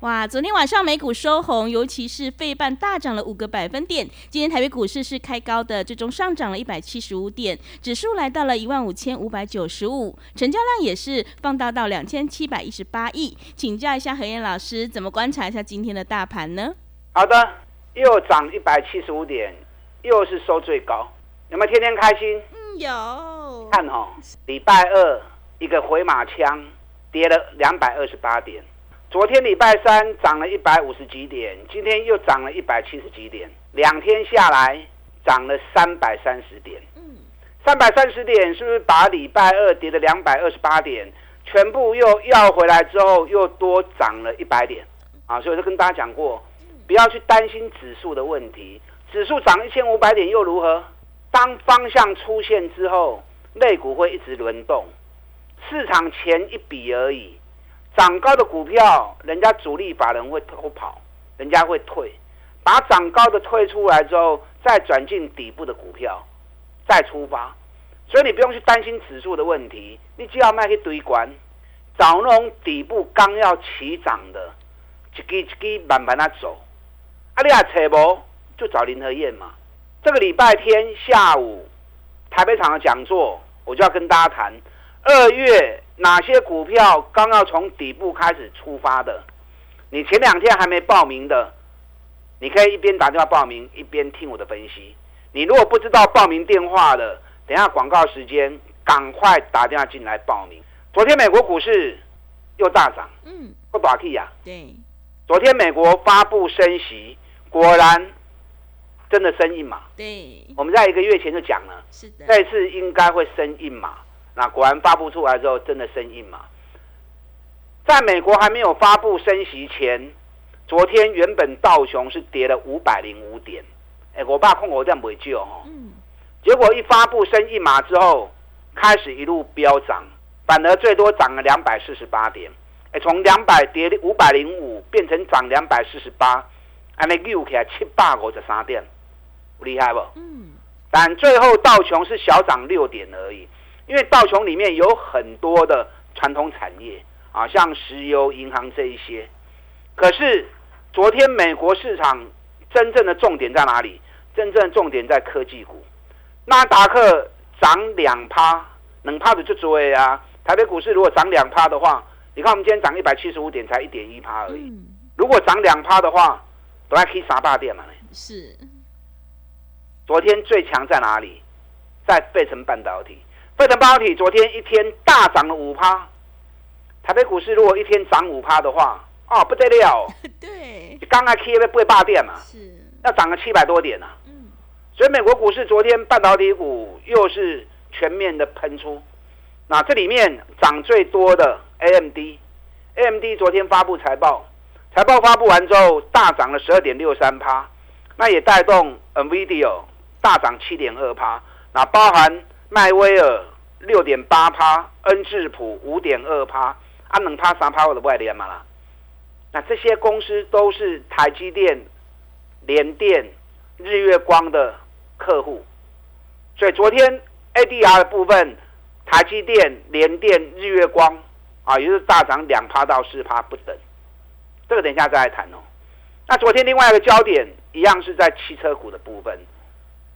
哇，昨天晚上美股收红，尤其是费半大涨了五个百分点。今天台北股市是开高的，最终上涨了一百七十五点，指数来到了一万五千五百九十五，成交量也是放大到两千七百一十八亿。请教一下何燕老师，怎么观察一下今天的大盘呢？好的，又涨一百七十五点，又是收最高，有没有天天开心？嗯，有。看哦，礼拜二一个回马枪，跌了两百二十八点。昨天礼拜三涨了一百五十几点，今天又涨了一百七十几点，两天下来涨了三百三十点。三百三十点是不是把礼拜二跌的两百二十八点全部又要回来之后，又多涨了一百点？啊，所以我就跟大家讲过，不要去担心指数的问题，指数涨一千五百点又如何？当方向出现之后，类股会一直轮动，市场前一笔而已。涨高的股票，人家主力法人会偷跑，人家会退，把涨高的退出来之后，再转进底部的股票，再出发。所以你不用去担心指数的问题，你只要卖去堆关，找那种底部刚要起涨的，一支一支慢慢的走。啊，你也找无，就找林和燕嘛。这个礼拜天下午台北场的讲座，我就要跟大家谈二月。哪些股票刚要从底部开始出发的？你前两天还没报名的，你可以一边打电话报名，一边听我的分析。你如果不知道报名电话的，等下广告时间赶快打电话进来报名。昨天美国股市又大涨，嗯，不打气呀。对，昨天美国发布升息，果然真的升一码。对，我们在一个月前就讲了，是的，这次应该会升一码。那果然发布出来之后，真的生硬嘛？在美国还没有发布升息前，昨天原本道琼是跌了五百零五点，哎，我爸控我这样不救哦。嗯。结果一发布升一码之后，开始一路飙涨，反而最多涨了两百四十八点，哎，从两百跌五百零五变成涨两百四十八，安尼溜起来七百五十三点，厉害不？嗯。但最后道琼是小涨六点而已。因为道琼里面有很多的传统产业啊，像石油、银行这一些。可是昨天美国市场真正的重点在哪里？真正重点在科技股。纳达克涨两趴，能趴的就追位啊。台北股市如果涨两趴的话，你看我们今天涨一百七十五点，才一点一趴而已。如果涨两趴的话，都还可以杀大店嘛？是。昨天最强在哪里？在费城半导体。费城半导体昨天一天大涨了五趴，台北股市如果一天涨五趴的话，哦不得了，对，刚刚 K 不会霸电嘛，是，要涨了七百多点呢，嗯，所以美国股市昨天半导体股又是全面的喷出，那这里面涨最多的 AMD，AMD 昨天发布财报，财报发布完之后大涨了十二点六三趴，那也带动 NVIDIA 大涨七点二趴，那包含。迈威尔六点八趴，恩智浦五点二趴，啊，能趴三趴我的外联嘛啦。那这些公司都是台积电、联电、日月光的客户，所以昨天 ADR 的部分，台积电、联电、日月光啊，也是大涨两趴到四趴不等。这个等一下再来谈哦。那昨天另外一个焦点一样是在汽车股的部分，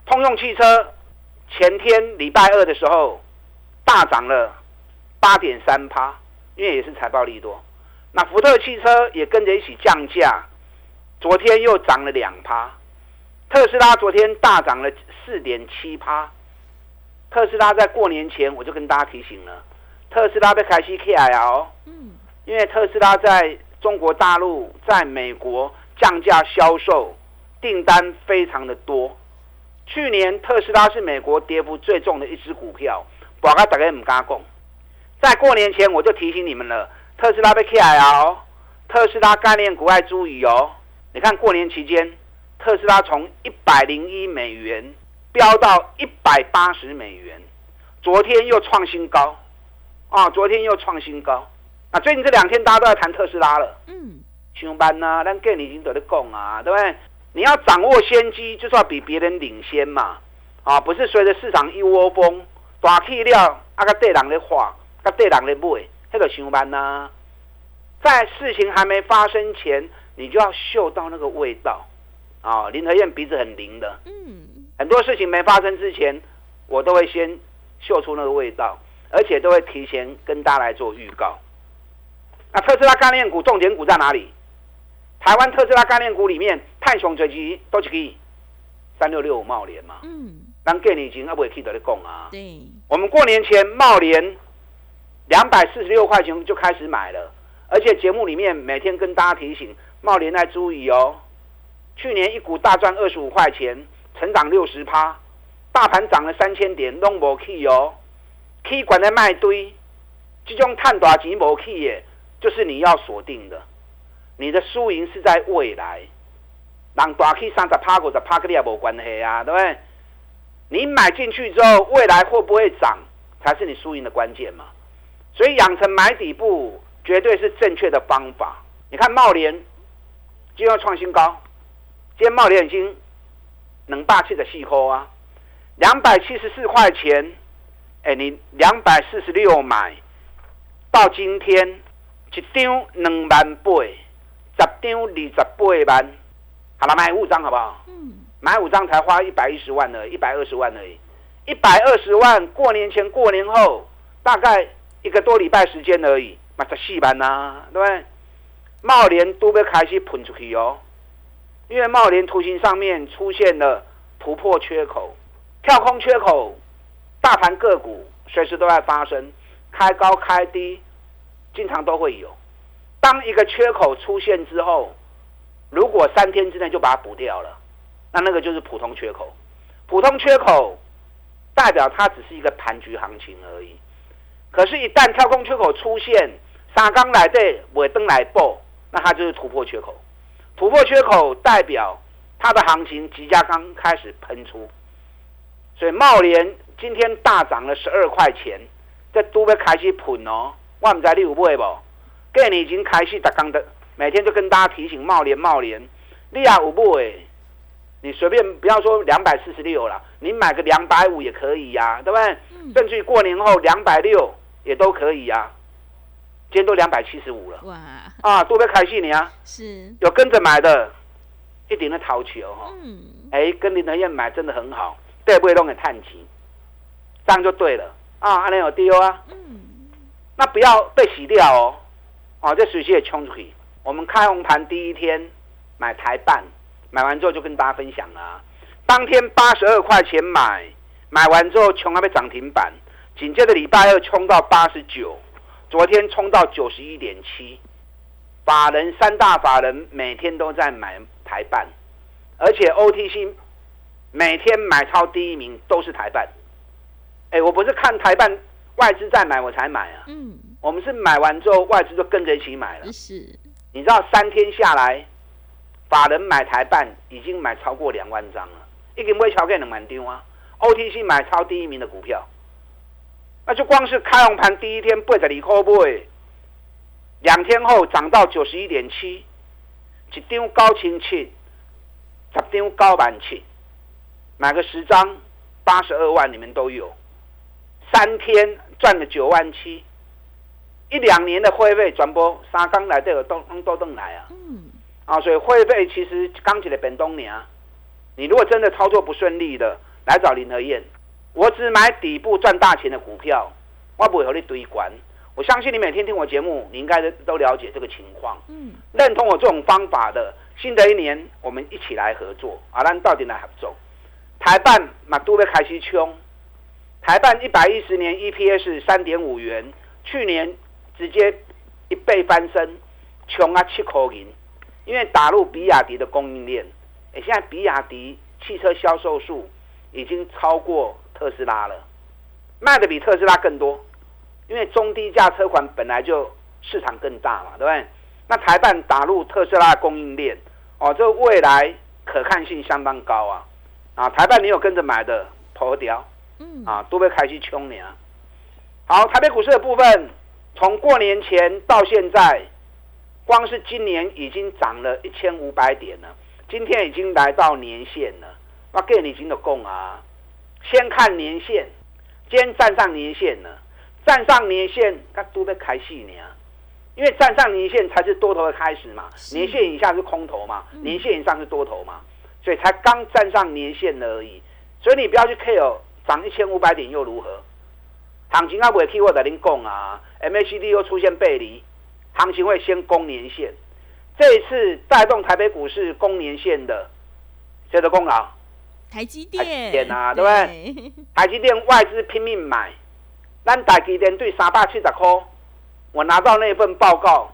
通用汽车。前天礼拜二的时候，大涨了八点三趴，因为也是财报利多。那福特汽车也跟着一起降价，昨天又涨了两趴。特斯拉昨天大涨了四点七趴。特斯拉在过年前我就跟大家提醒了，特斯拉被开西 K I 哦，嗯，因为特斯拉在中国大陆、在美国降价销售订单非常的多。去年特斯拉是美国跌幅最重的一只股票，我刚大家唔敢讲。在过年前我就提醒你们了，特斯拉被起来哦，特斯拉概念股爱注意哦。你看过年期间，特斯拉从一百零一美元飙到一百八十美元，昨天又创新高，啊，昨天又创新高。啊，最近这两天大家都在谈特斯拉了。嗯，上班呐，咱跟你已经在讲啊，对不对？你要掌握先机，就是要比别人领先嘛。啊，不是随着市场一窝蜂，大气料啊个对人的话。那对人的买，那个上班呐，在事情还没发生前，你就要嗅到那个味道啊！林和燕鼻子很灵的，嗯，很多事情没发生之前，我都会先嗅出那个味道，而且都会提前跟大家来做预告。那特斯拉概念股重点股在哪里？台湾特斯拉概念股里面，泰雄追击都可以三六六五茂联嘛，嗯，咱给你已经阿不记得你讲啊，对，我们过年前茂联。两百四十六块钱就开始买了，而且节目里面每天跟大家提醒，茂联在注意哦。去年一股大赚二十五块钱，成长六十趴，大盘涨了三千点，拢无去哦。K 管在卖堆，这种探大钱无去耶，就是你要锁定的。你的输赢是在未来，让大 K 三十趴五十趴跟你也无关系啊，对不对？你买进去之后，未来会不会涨，才是你输赢的关键嘛。所以养成买底部绝对是正确的方法。你看茂联今天创新高，今天茂联已经能霸气的细抠啊，两百七十四块钱，哎，你两百四十六买，到今天一张两万八，十张二十八万，好了，买五张好不好？嗯，买五张才花一百一十万而已，一百二十万而已，一百二十万过年前过年后大概。一个多礼拜时间而已，买十四万呐，对不对？茂联都被开始喷出去哦，因为茂联图形上面出现了突破缺口、跳空缺口，大盘个股随时都在发生，开高开低，经常都会有。当一个缺口出现之后，如果三天之内就把它补掉了，那那个就是普通缺口。普通缺口代表它只是一个盘局行情而已。可是，一旦跳空缺口出现，三刚来对尾灯来报，那它就是突破缺口。突破缺口代表它的行情即将刚开始喷出。所以茂联今天大涨了十二块钱，这都要开始喷哦。我唔知你有买不？今你已经开始打刚的，每天就跟大家提醒茂联茂联，你也有买？你随便不要说两百四十六了，你买个两百五也可以呀，对不对？甚至于过年后两百六。也都可以呀，今天都两百七十五了。哇！啊，多别开心你啊！是，有跟着买的，一点的淘球哈。嗯。哎，跟林德燕买真的很好，对不会弄给叹气，这样就对了啊！阿莲有丢啊。嗯。那不要被洗掉哦。哦，这水息也冲出去。我们开红盘第一天买台办，买完之后就跟大家分享了。当天八十二块钱买，买完之后穷到被涨停板。紧接着礼拜二冲到八十九，昨天冲到九十一点七，法人三大法人每天都在买台办，而且 OTC 每天买超第一名都是台办。哎，我不是看台办外资在买我才买啊，嗯，我们是买完之后外资就跟着一起买了。是，你知道三天下来，法人买台办已经买超过两万张了，一根微桥给能蛮丢啊！OTC 买超第一名的股票。那就光是开红盘第一天八十二块买，两天后涨到九十一点七，一张高清七，十张高板七，买个十张八十二万，你们都有。三天赚了九万七，一两年的会费转播三刚来都有都都登来啊。嗯。啊，所以会费其实刚起来本东年，你如果真的操作不顺利的，来找林和燕。我只买底部赚大钱的股票，我不会和你堆关。我相信你每天听我节目，你应该都都了解这个情况。嗯，认同我这种方法的，新的一年我们一起来合作。啊，咱到底来合作？台办马都被开始冲，台办一百一十年 EPS 三点五元，去年直接一倍翻身，冲啊七口银。因为打入比亚迪的供应链，哎，现在比亚迪汽车销售数。已经超过特斯拉了，卖的比特斯拉更多，因为中低价车款本来就市场更大嘛，对不对？那台办打入特斯拉供应链，哦，这未来可看性相当高啊！啊，台办你有跟着买的，头条，嗯，啊，都被开始冲你啊！好，台北股市的部分，从过年前到现在，光是今年已经涨了一千五百点了。今天已经来到年线了，我给你经的供啊！先看年线，今天站上年线了，站上年线，它都在开戏呢。因为站上年线才是多头的开始嘛，年线以下是空头嘛，年线以上是多头嘛，所以才刚站上年线而已。所以你不要去 care 涨一千五百点又如何？行情啊，未去我在您讲啊，MACD 又出现背离，行情会先攻年线。这一次带动台北股市攻年线的，谁的功劳？台积电，电啊，对不对？台积电外资拼命买，咱台积电对三百七十块。我拿到那份报告，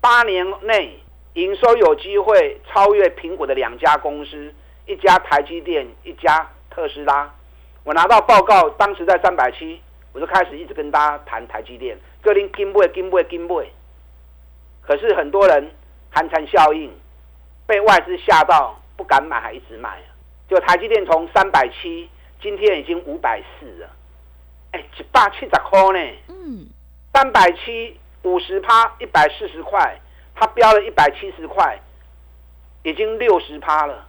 八年内营收有机会超越苹果的两家公司，一家台积电，一家特斯拉。我拿到报告，当时在三百七，我就开始一直跟大家谈台积电，各林金不会金不会金不会。可是很多人寒蝉效应，被外资吓到不敢买，还一直买。就台积电从三百七，今天已经五百四了，哎，一百七十块呢。嗯。三百七五十趴一百四十块，它标了一百七十块，已经六十趴了。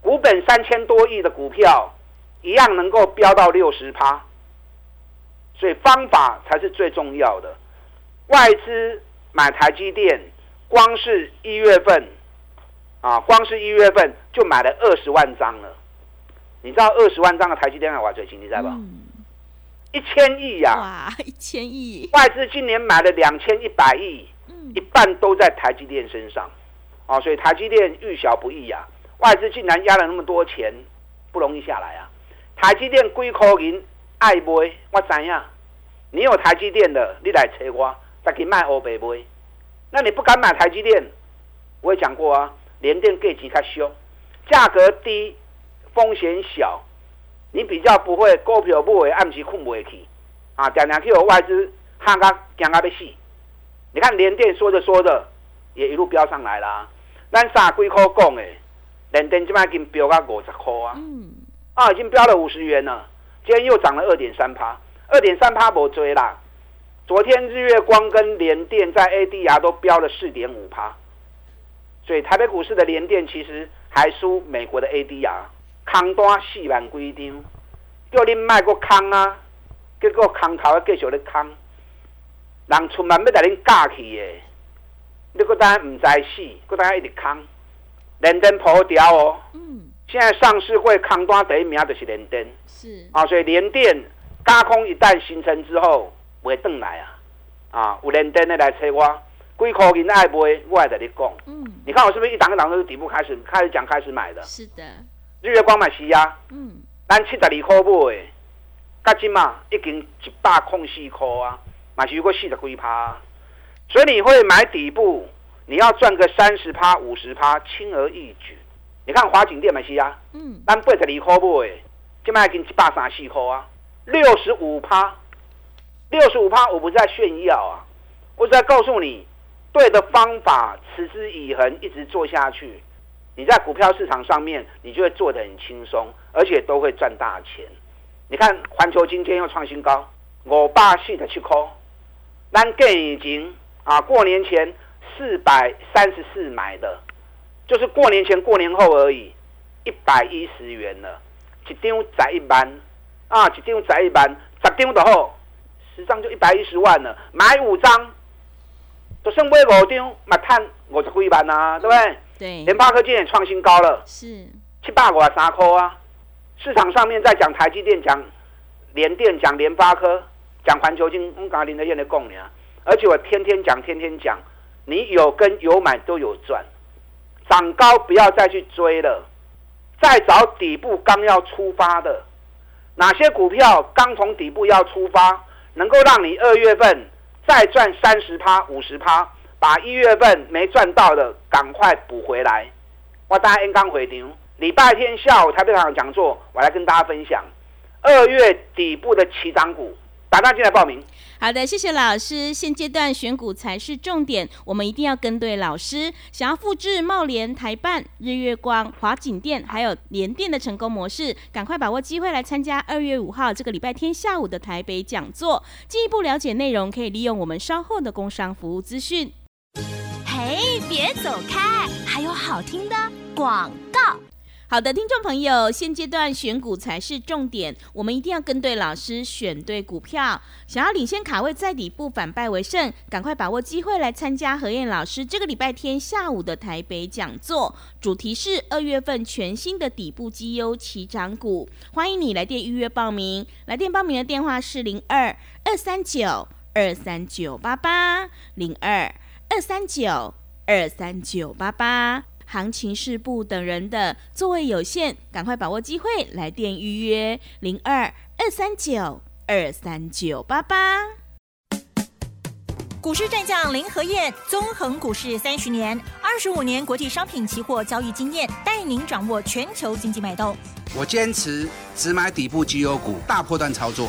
股本三千多亿的股票，一样能够飙到六十趴。所以方法才是最重要的。外资买台积电，光是一月份啊，光是一月份就买了二十万张了。你知道二十万张的台积电还多少钱？你知道吧？一千亿呀！哇，一千亿！外资今年买了两千一百亿，一半都在台积电身上，啊，所以台积电遇小不易呀。外资竟然压了那么多钱，不容易下来啊。台积电几块银爱买，我知呀。你有台积电的，你来找我，再去卖欧贝买。那你不敢买台积电，我也讲过啊，联电价钱较凶，价格低，风险小。你比较不会股票不会暗时困不去，啊，常常去有外资喊到惊到要死。你看联电说着说着也一路飙上来啦。咱三几块讲的，联电今麦已经飙到五十块啊，啊，已经飙了五十元了。今天又涨了二点三趴，二点三趴无追啦。昨天日月光跟联电在 ADR 都飙了四点五趴，所以台北股市的联电其实还输美国的 ADR。空单四万几张，叫你卖个空啊！结果空头继续咧空，人出门要带恁嫁去的，你个单唔知死，个单一直空，连登破掉哦。嗯。现在上市会空单第一名就是连登。是。啊，所以连电加空一旦形成之后，会转来啊！啊，有人登的来找我，几块银爱买，我也在你讲。嗯。你看我是不是一档一档都是底部开始开始讲开始买的？是的。日月光买是啊，嗯，咱七十二块买，加今嘛已经一百空四块啊，嘛是如果四十几趴，所以你会买底部，你要赚个三十趴、五十趴，轻而易举。你看华景店买是啊，嗯，咱八十二块买，今嘛已经一百三四块啊，六十五趴，六十五趴，我不是在炫耀啊，我是在告诉你，对的方法，持之以恒，一直做下去。你在股票市场上面，你就会做得很轻松，而且都会赚大钱。你看环球今天又创新高，五百四十七块，咱更已经啊，过年前四百三十四买的，就是过年前过年后而已，一百一十元了，一张在一万啊，一张在一万，十张就好，十张就一百一十万了，买五张，就剩买五张，嘛赚五十几万啊，对不对？对，联发科今天创新高了，是七八块三块啊！市场上面在讲台积电、讲联电、讲联发科、讲环球金，我刚林德燕的供你啊！而且我天天讲，天天讲，你有跟有买都有赚，涨高不要再去追了，再找底部刚要出发的，哪些股票刚从底部要出发，能够让你二月份再赚三十趴、五十趴？把一月份没赚到的赶快补回来。我大家刚回牛，礼拜天下午台北场讲座，我来跟大家分享二月底部的起涨股，打电话进来报名。好的，谢谢老师。现阶段选股才是重点，我们一定要跟对老师。想要复制茂联、台办、日月光、华景店还有联电的成功模式，赶快把握机会来参加二月五号这个礼拜天下午的台北讲座。进一步了解内容，可以利用我们稍后的工商服务资讯。嘿，别走开，还有好听的广告。好的，听众朋友，现阶段选股才是重点，我们一定要跟对老师，选对股票。想要领先卡位在底部，反败为胜，赶快把握机会来参加何燕老师这个礼拜天下午的台北讲座，主题是二月份全新的底部绩优起涨股，欢迎你来电预约报名。来电报名的电话是零二二三九二三九八八零二二三九二三九八八。行情是不等人的，座位有限，赶快把握机会，来电预约零二二三九二三九八八。股市战将林和燕，纵横股市三十年，二十五年国际商品期货交易经验，带您掌握全球经济脉动。我坚持只买底部绩优股，大波段操作。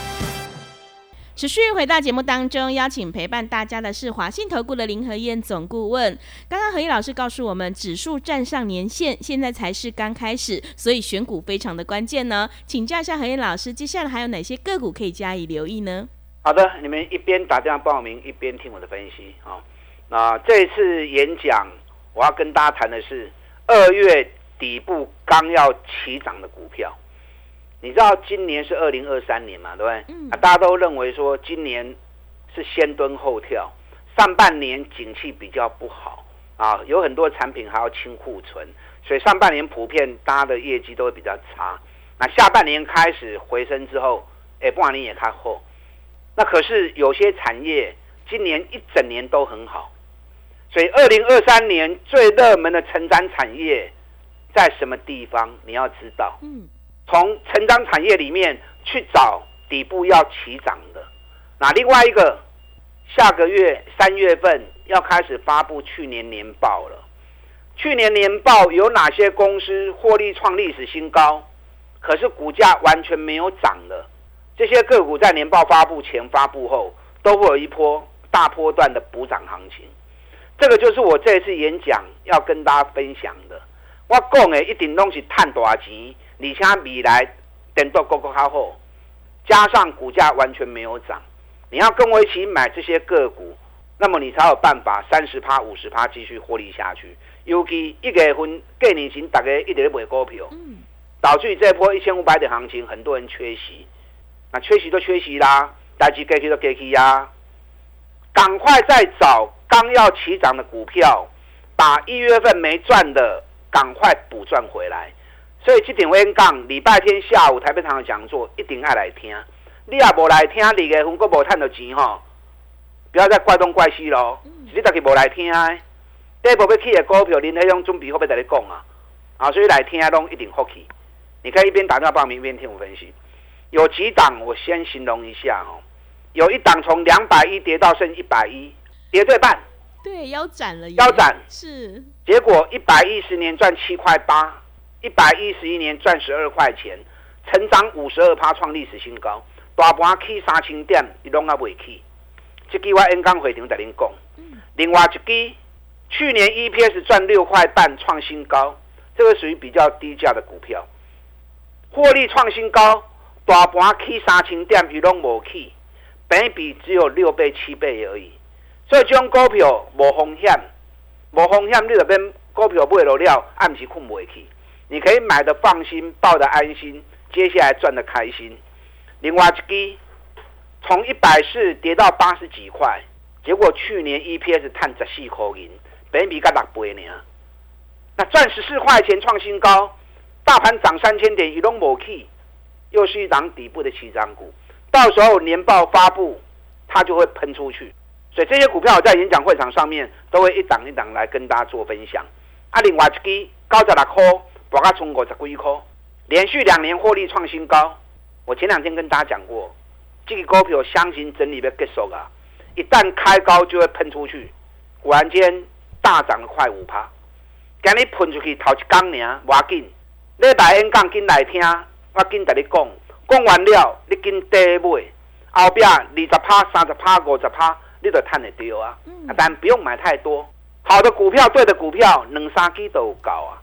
持续回到节目当中，邀请陪伴大家的是华信投顾的林和燕总顾问。刚刚何燕老师告诉我们，指数站上年线，现在才是刚开始，所以选股非常的关键呢。请教一下何燕老师，接下来还有哪些个股可以加以留意呢？好的，你们一边打电话报名，一边听我的分析啊。那这次演讲，我要跟大家谈的是二月底部刚要起涨的股票。你知道今年是二零二三年嘛，对不对？嗯。啊，大家都认为说今年是先蹲后跳，上半年景气比较不好啊，有很多产品还要清库存，所以上半年普遍大家的业绩都会比较差。那下半年开始回升之后，哎，不管你也看后，那可是有些产业今年一整年都很好，所以二零二三年最热门的成长产业在什么地方？你要知道。嗯。从成长产业里面去找底部要起涨的，那另外一个，下个月三月份要开始发布去年年报了。去年年报有哪些公司获利创历史新高，可是股价完全没有涨的？这些个股在年报发布前、发布后都会有一波大波段的补涨行情。这个就是我这次演讲要跟大家分享的。我讲的一定东西探大钱。你像未来等到高高好后，加上股价完全没有涨，你要跟我一起买这些个股，那么你才有办法三十趴、五十趴继续获利下去。尤其一月份过年前，大家一直在买股票，导致这波一千五百点行情，很多人缺席。那缺席就缺席啦，大吉给去都给去呀。赶快再找刚要起涨的股票，把一月份没赚的赶快补赚回来。所以这点我讲，礼拜天下午台北场的讲座一定爱来听。你也无来听，二月份个无赚到钱吼，不要再怪东怪西咯。你自己无来听，第部要起的股票，恁那种准备好要跟你讲啊。啊，所以来听拢一定好气。你可以一边打电话报名，一边听我分析。有几档，我先形容一下哦。有一档从两百一跌到剩一百一，跌对半。对，腰斩了。腰斩是。结果一百一十年赚七块八。一百一十一年赚十二块钱，成长五十二趴，创历史新高。大盘起三千点，伊拢啊未起。这句我演讲会场在恁讲。另外一支，去年 EPS 赚六块半，创新高。这个属于比较低价的股票，获利创新高。大盘起三千点，伊拢无起，本比只有六倍、七倍而已。所以这种股票无风险，无风险，你那边股票买落了，暗时困袂去。你可以买的放心，抱的安心，接下来赚的开心。另外一支从一百四跌到八十几块，结果去年 EPS 探十四块银，本比才六倍呢。那赚十四块钱创新高，大盘涨三千点，一拢无起，又是一档底部的起涨股。到时候年报发布，它就会喷出去。所以这些股票在演讲会场上面都会一档一档来跟大家做分享。啊，另外一支高十六块。博卡冲五十几块，连续两年获利创新高。我前两天跟大家讲过，这个股票相信整理要结束啊，一旦开高就会喷出去。果然间大涨了快五趴，今日喷出去头一工尔，无要紧。礼拜演讲紧来听，我紧甲你讲，讲完了你紧低买，后壁二十趴、三十趴、五十趴，你都赚得到啊。但不用买太多，好的股票、对的股票，两三支都有够啊。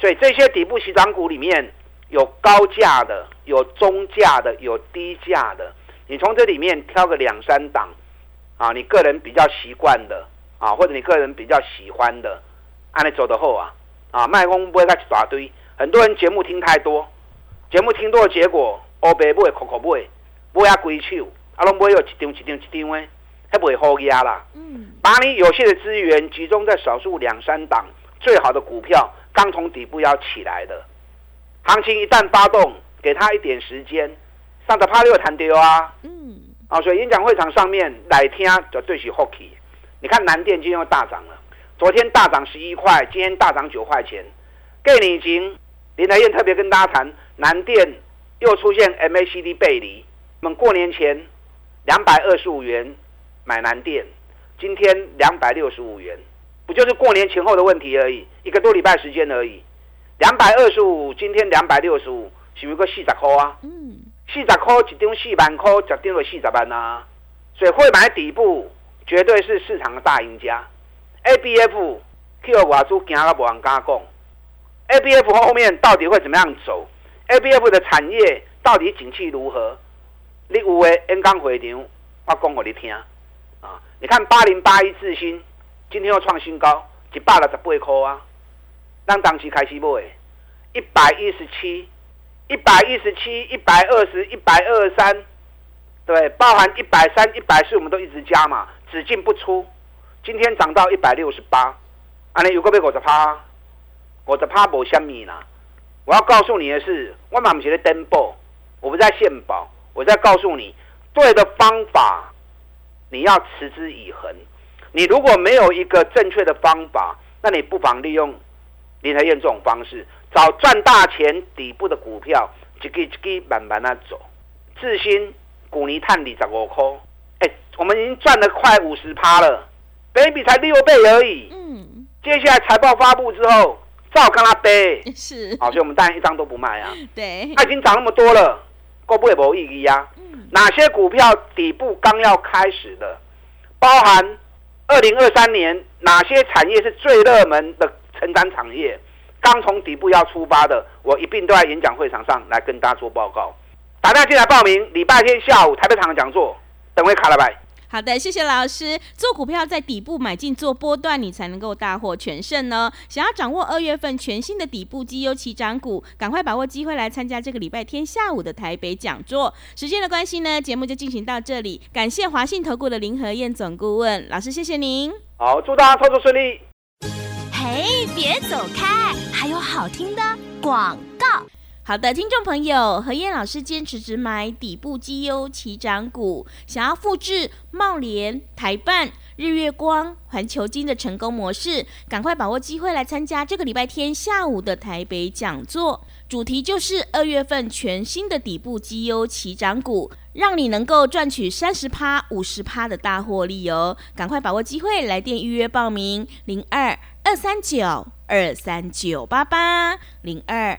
所以这些底部起涨股里面有高价的，有中价的，有低价的。你从这里面挑个两三档啊，你个人比较习惯的啊，或者你个人比较喜欢的，按你走的后啊啊，卖空不会再一大堆。很多人节目听太多，节目听多的结果，乌白买、苦苦买，买啊龟手，啊拢买有一张一张一张的，还不会好压啦。嗯，把你有限的资源集中在少数两三档最好的股票。刚从底部要起来的，行情一旦发动，给他一点时间，上的趴六弹丢啊，嗯，啊，所以演讲会场上面来听就对起 hockey。你看南电今天又大涨了，昨天大涨十一块，今天大涨九块钱。给你已经林台燕特别跟大家谈，南电又出现 MACD 背离。我们过年前两百二十五元买南电，今天两百六十五元。不就是过年前后的问题而已，一个多礼拜时间而已。两百二十五，今天两百六十五，是不是个四十块啊？嗯，四十块一张四万块，十张就四十万啊。所以会买底部绝对是市场的大赢家。A B F Q 外资惊到无人敢讲。A B F 后面到底会怎么样走？A B F 的产业到底景气如何？你有诶演讲会场，我讲给你听啊。你看八零八一智新。今天又创新高，一百六十八块啊！让当时开始买，一百一十七、一百一十七、一百二十、一百二十三，对，包含一百三、一百四，我们都一直加嘛，只进不出。今天涨到一百六十八，啊，你有个被五十趴，五十趴无虾米啦。我要告诉你的是，我马不是在登报，我不在献宝，我在告诉你，对的方法，你要持之以恒。你如果没有一个正确的方法，那你不妨利用林台燕这种方式，找赚大钱底部的股票，一个一个慢慢的走。智新、股泥探底十五块，哎，我们已经赚了快五十趴了，baby 才六倍而已。嗯，接下来财报发布之后，照跟他背。是，好，所以我们当然一张都不卖啊。对，它已经涨那么多了，够不会没意义啊？嗯，哪些股票底部刚要开始的，包含。二零二三年哪些产业是最热门的承担产业？刚从底部要出发的，我一并都在演讲会场上来跟大家做报告。打电话进来报名，礼拜天下午台北场的讲座，等会卡了拜。好的，谢谢老师。做股票在底部买进做波段，你才能够大获全胜呢。想要掌握二月份全新的底部绩优起涨股，赶快把握机会来参加这个礼拜天下午的台北讲座。时间的关系呢，节目就进行到这里。感谢华信投顾的林和燕总顾问老师，谢谢您。好，祝大家操作顺利。嘿，别走开，还有好听的广告。好的，听众朋友，何燕老师坚持只买底部绩优起涨股，想要复制茂联、台办、日月光、环球金的成功模式，赶快把握机会来参加这个礼拜天下午的台北讲座，主题就是二月份全新的底部绩优起涨股，让你能够赚取三十趴、五十趴的大获利哦！赶快把握机会，来电预约报名：零二二三九二三九八八零二。